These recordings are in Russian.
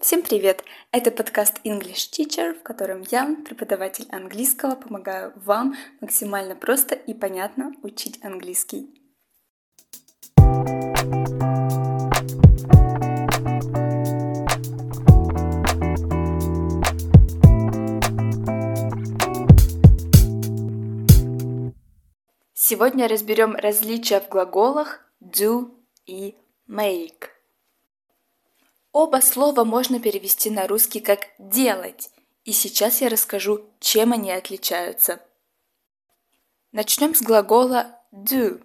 Всем привет! Это подкаст English Teacher, в котором я, преподаватель английского, помогаю вам максимально просто и понятно учить английский. Сегодня разберем различия в глаголах do и make. Оба слова можно перевести на русский как «делать», и сейчас я расскажу, чем они отличаются. Начнем с глагола do.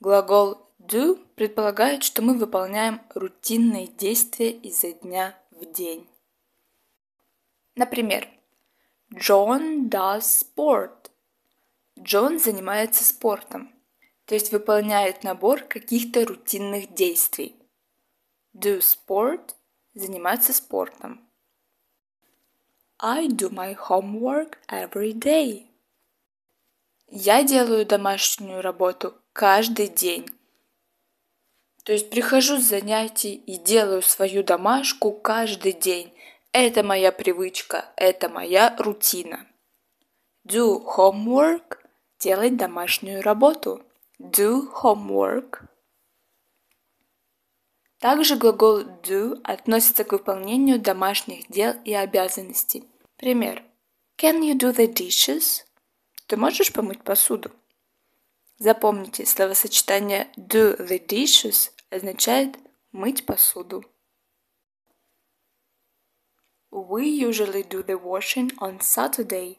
Глагол do предполагает, что мы выполняем рутинные действия изо дня в день. Например, John does sport. Джон занимается спортом, то есть выполняет набор каких-то рутинных действий. Do sport – заниматься спортом. I do my homework every day. Я делаю домашнюю работу каждый день. То есть прихожу с занятий и делаю свою домашку каждый день. Это моя привычка, это моя рутина. Do homework делать домашнюю работу. Do homework. Также глагол do относится к выполнению домашних дел и обязанностей. Пример. Can you do the dishes? Ты можешь помыть посуду? Запомните, словосочетание do the dishes означает мыть посуду. We usually do the washing on Saturday.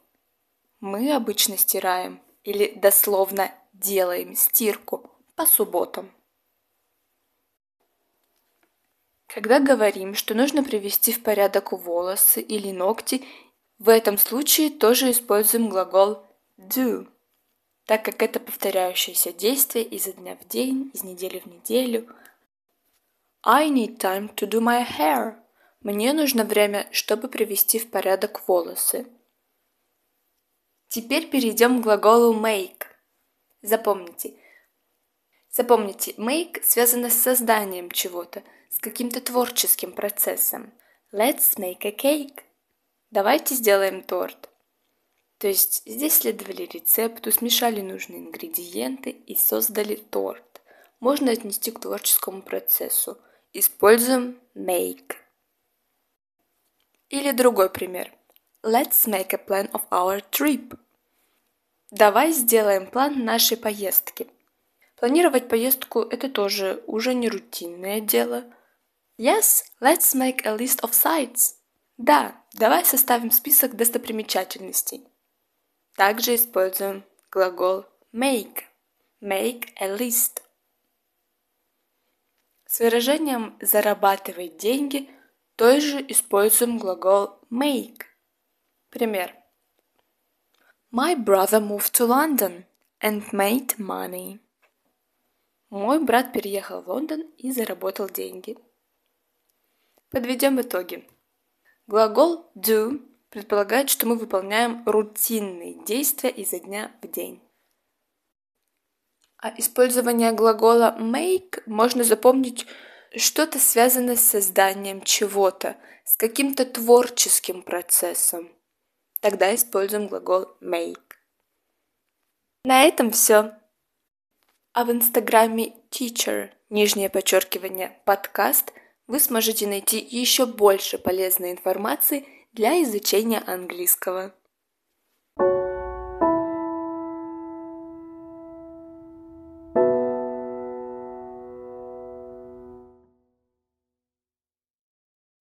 Мы обычно стираем или дословно делаем стирку по субботам. Когда говорим, что нужно привести в порядок волосы или ногти, в этом случае тоже используем глагол do, так как это повторяющееся действие изо дня в день, из недели в неделю. I need time to do my hair. Мне нужно время, чтобы привести в порядок волосы. Теперь перейдем к глаголу make. Запомните. Запомните, make связано с созданием чего-то, с каким-то творческим процессом. Let's make a cake. Давайте сделаем торт. То есть здесь следовали рецепту, смешали нужные ингредиенты и создали торт. Можно отнести к творческому процессу. Используем make. Или другой пример – Let's make a plan of our trip. Давай сделаем план нашей поездки. Планировать поездку – это тоже уже не рутинное дело. Yes, let's make a list of sites. Да, давай составим список достопримечательностей. Также используем глагол make. Make a list. С выражением «зарабатывать деньги» тоже используем глагол make. Пример. My brother moved to London and made money. Мой брат переехал в Лондон и заработал деньги. Подведем итоги. Глагол do предполагает, что мы выполняем рутинные действия изо дня в день. А использование глагола make можно запомнить что-то связанное с созданием чего-то, с каким-то творческим процессом. Тогда используем глагол make. На этом все. А в инстаграме teacher, нижнее подчеркивание, подкаст, вы сможете найти еще больше полезной информации для изучения английского.